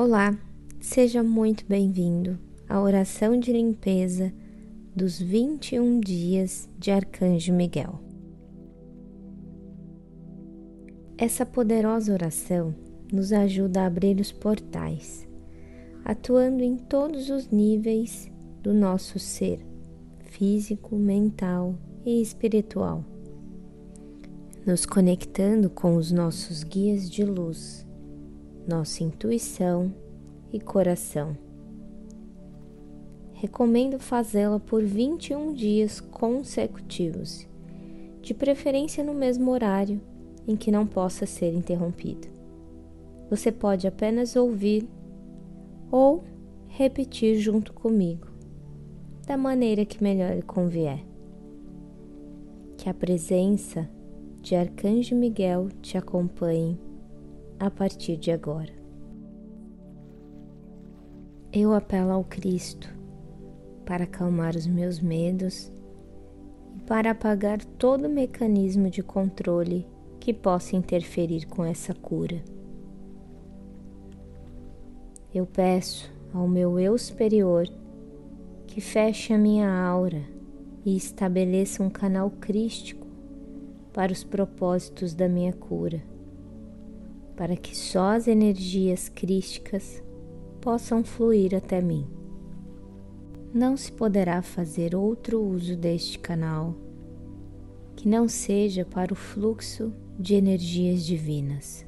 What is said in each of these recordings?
Olá, seja muito bem-vindo à oração de limpeza dos 21 dias de Arcanjo Miguel. Essa poderosa oração nos ajuda a abrir os portais, atuando em todos os níveis do nosso ser físico, mental e espiritual, nos conectando com os nossos guias de luz, nossa intuição e coração. Recomendo fazê-la por 21 dias consecutivos, de preferência no mesmo horário em que não possa ser interrompido. Você pode apenas ouvir ou repetir junto comigo, da maneira que melhor lhe convier. Que a presença de Arcanjo Miguel te acompanhe a partir de agora. Eu apelo ao Cristo para acalmar os meus medos e para apagar todo mecanismo de controle que possa interferir com essa cura. Eu peço ao meu eu superior que feche a minha aura e estabeleça um canal crístico para os propósitos da minha cura, para que só as energias crísticas possam fluir até mim. Não se poderá fazer outro uso deste canal que não seja para o fluxo de energias divinas.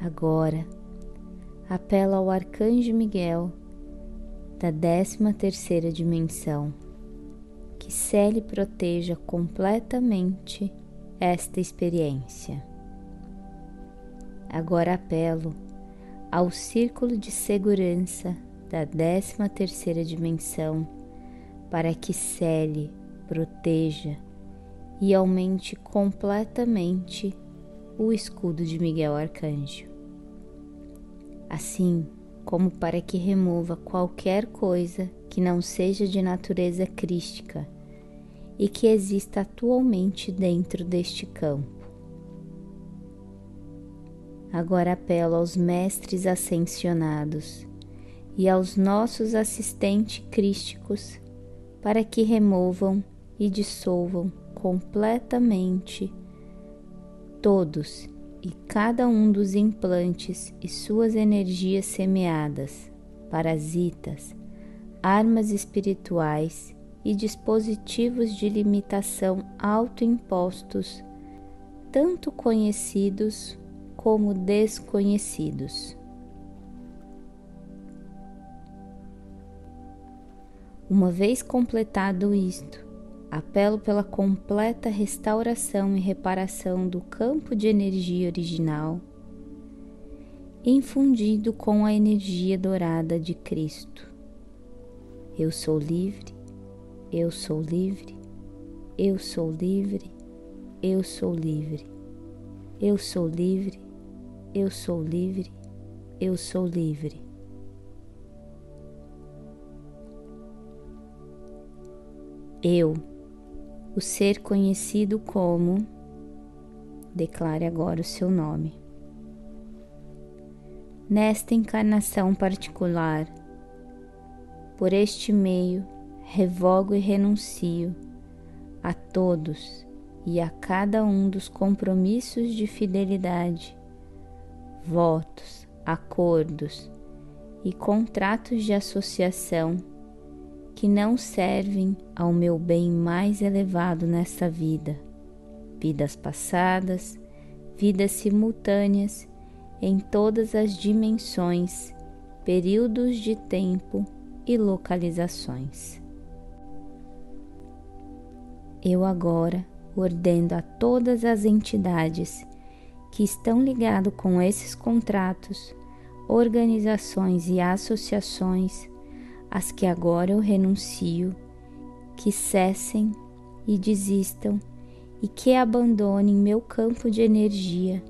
Agora, apela ao Arcanjo Miguel da 13 terceira dimensão que cele proteja completamente esta experiência. Agora apelo ao círculo de segurança da 13 terceira dimensão para que cele, proteja e aumente completamente o escudo de Miguel Arcanjo. Assim como para que remova qualquer coisa que não seja de natureza crística e que exista atualmente dentro deste campo. Agora apelo aos mestres ascensionados e aos nossos assistentes crísticos para que removam e dissolvam completamente todos e cada um dos implantes e suas energias semeadas, parasitas, armas espirituais e dispositivos de limitação autoimpostos, tanto conhecidos como desconhecidos. Uma vez completado isto, apelo pela completa restauração e reparação do campo de energia original, infundido com a energia dourada de Cristo. Eu sou livre, eu sou livre, eu sou livre, eu sou livre, eu sou livre, eu sou livre, eu sou livre. Eu o ser conhecido como. Declare agora o seu nome. Nesta encarnação particular, por este meio, revogo e renuncio a todos e a cada um dos compromissos de fidelidade, votos, acordos e contratos de associação que não servem ao meu bem mais elevado nesta vida, vidas passadas, vidas simultâneas em todas as dimensões, períodos de tempo e localizações. Eu agora ordeno a todas as entidades que estão ligadas com esses contratos, organizações e associações as que agora eu renuncio, que cessem e desistam e que abandonem meu campo de energia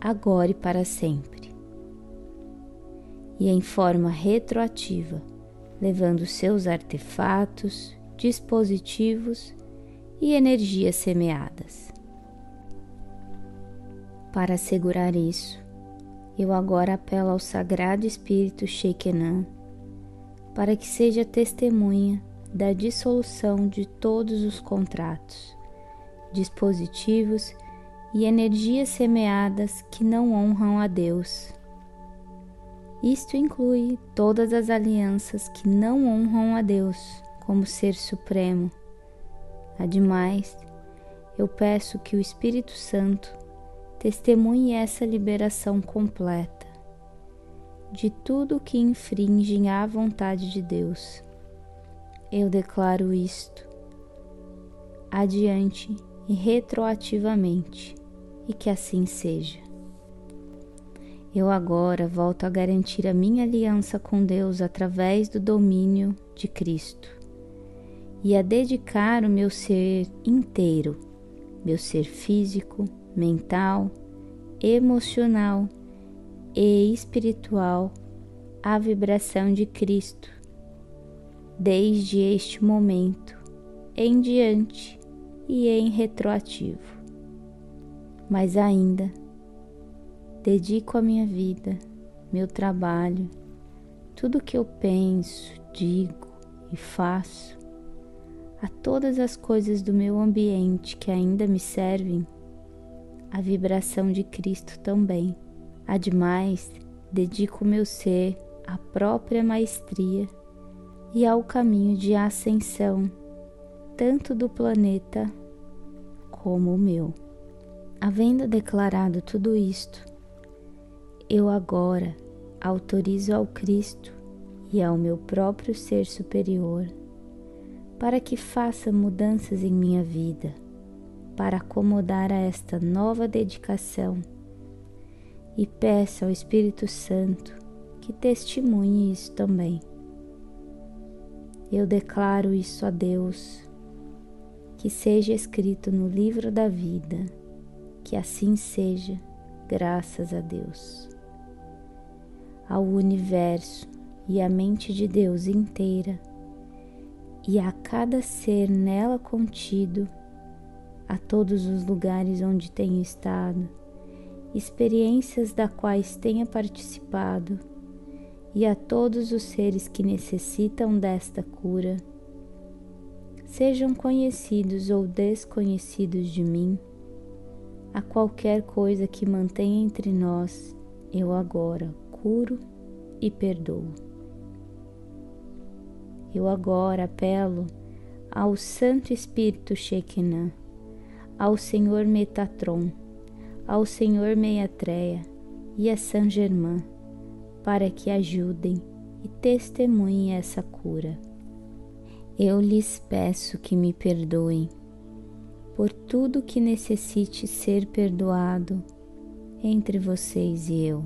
agora e para sempre. E em forma retroativa, levando seus artefatos, dispositivos e energias semeadas. Para assegurar isso, Eu agora apelo ao Sagrado Espírito Shekinah para que seja testemunha da dissolução de todos os contratos, dispositivos e energias semeadas que não honram a Deus. Isto inclui todas as alianças que não honram a Deus como Ser Supremo. Ademais, eu peço que o Espírito Santo testemunhe essa liberação completa de tudo que infringe a vontade de Deus. Eu declaro isto adiante e retroativamente, e que assim seja. Eu agora volto a garantir a minha aliança com Deus através do domínio de Cristo e a dedicar o meu ser inteiro, meu ser físico, mental, emocional e espiritual à vibração de Cristo, desde este momento em diante e em retroativo. Mas ainda dedico a minha vida, meu trabalho, tudo que eu penso, digo e faço, a todas as coisas do meu ambiente que ainda me servem, a vibração de Cristo também. Ademais, dedico meu ser à própria maestria e ao caminho de ascensão, tanto do planeta como o meu. Havendo declarado tudo isto, eu agora autorizo ao Cristo e ao meu próprio ser superior para que faça mudanças em minha vida, para acomodar a esta nova dedicação e peça ao Espírito Santo que testemunhe isso também. Eu declaro isso a Deus, que seja escrito no livro da vida que assim seja, graças a Deus. Ao universo e à mente de Deus inteira, e a cada ser nela contido, a todos os lugares onde tenho estado, experiências da quais tenha participado, e a todos os seres que necessitam desta cura, sejam conhecidos ou desconhecidos de mim a qualquer coisa que mantenha entre nós, eu agora curo e perdoo. Eu agora apelo ao Santo Espírito Shekinah, ao Senhor Metatron, ao Senhor Meiatreia e a São Germain, para que ajudem e testemunhem essa cura. Eu lhes peço que me perdoem por tudo que necessite ser perdoado entre vocês e eu.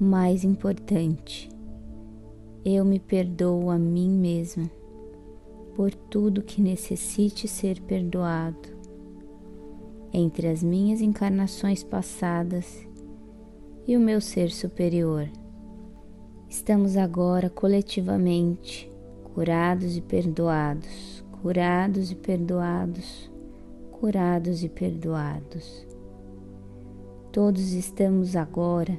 Mais importante, eu me perdoo a mim mesma por tudo que necessite ser perdoado entre as minhas encarnações passadas e o meu ser superior. Estamos agora coletivamente curados e perdoados curados e perdoados, curados e perdoados. Todos estamos agora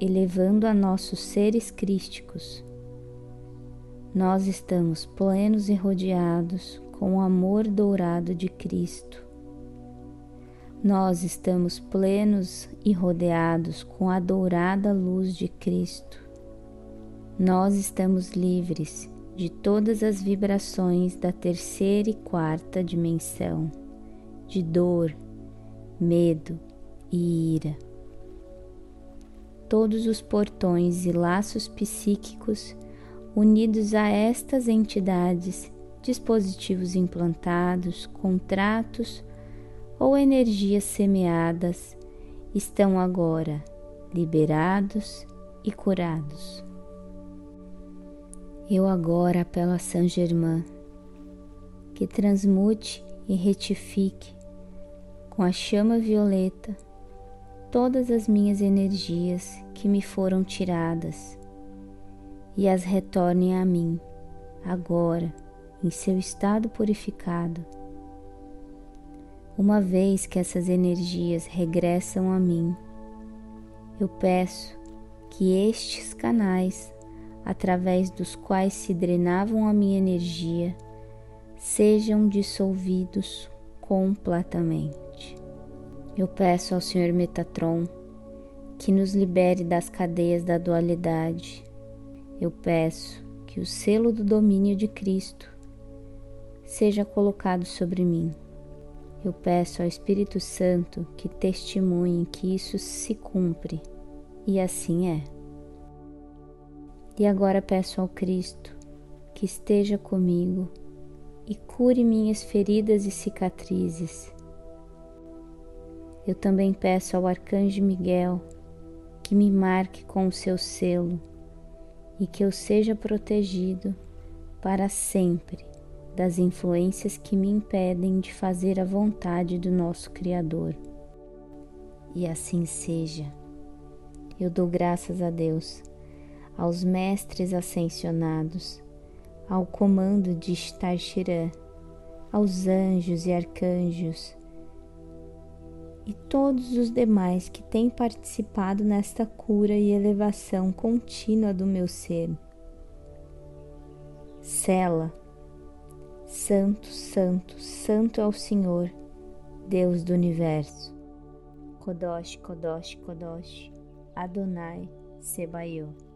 elevando a nossos seres crísticos. Nós estamos plenos e rodeados com o amor dourado de Cristo. Nós estamos plenos e rodeados com a dourada luz de Cristo. Nós estamos livres de todas as vibrações da terceira e quarta dimensão, de dor, medo e ira. Todos os portões e laços psíquicos unidos a estas entidades, dispositivos implantados, contratos ou energias semeadas estão agora liberados e curados. Eu agora apelo a Saint Germain que transmute e retifique com a chama violeta todas as minhas energias que me foram tiradas e as retorne a mim agora em seu estado purificado. Uma vez que essas energias regressam a mim, Eu peço que estes canais, através dos quais se drenavam a minha energia, sejam dissolvidos completamente. Eu peço ao Senhor Metatron que nos libere das cadeias da dualidade. Eu peço que o selo do domínio de Cristo seja colocado sobre mim. Eu peço ao Espírito Santo que testemunhe que isso se cumpre, e assim é. E agora peço ao Cristo que esteja comigo e cure minhas feridas e cicatrizes. Eu também peço ao Arcanjo Miguel que me marque com o seu selo e que eu seja protegido para sempre das influências que me impedem de fazer a vontade do nosso Criador. E assim seja. Eu dou graças a Deus, aos mestres ascensionados, ao comando de Starshirã, aos anjos e arcanjos e todos os demais que têm participado nesta cura e elevação contínua do meu ser. Sela, Santo, Santo, Santo é o Senhor, Deus do universo. Kodosh, Kodosh, Kodosh, Adonai, Sebaiot.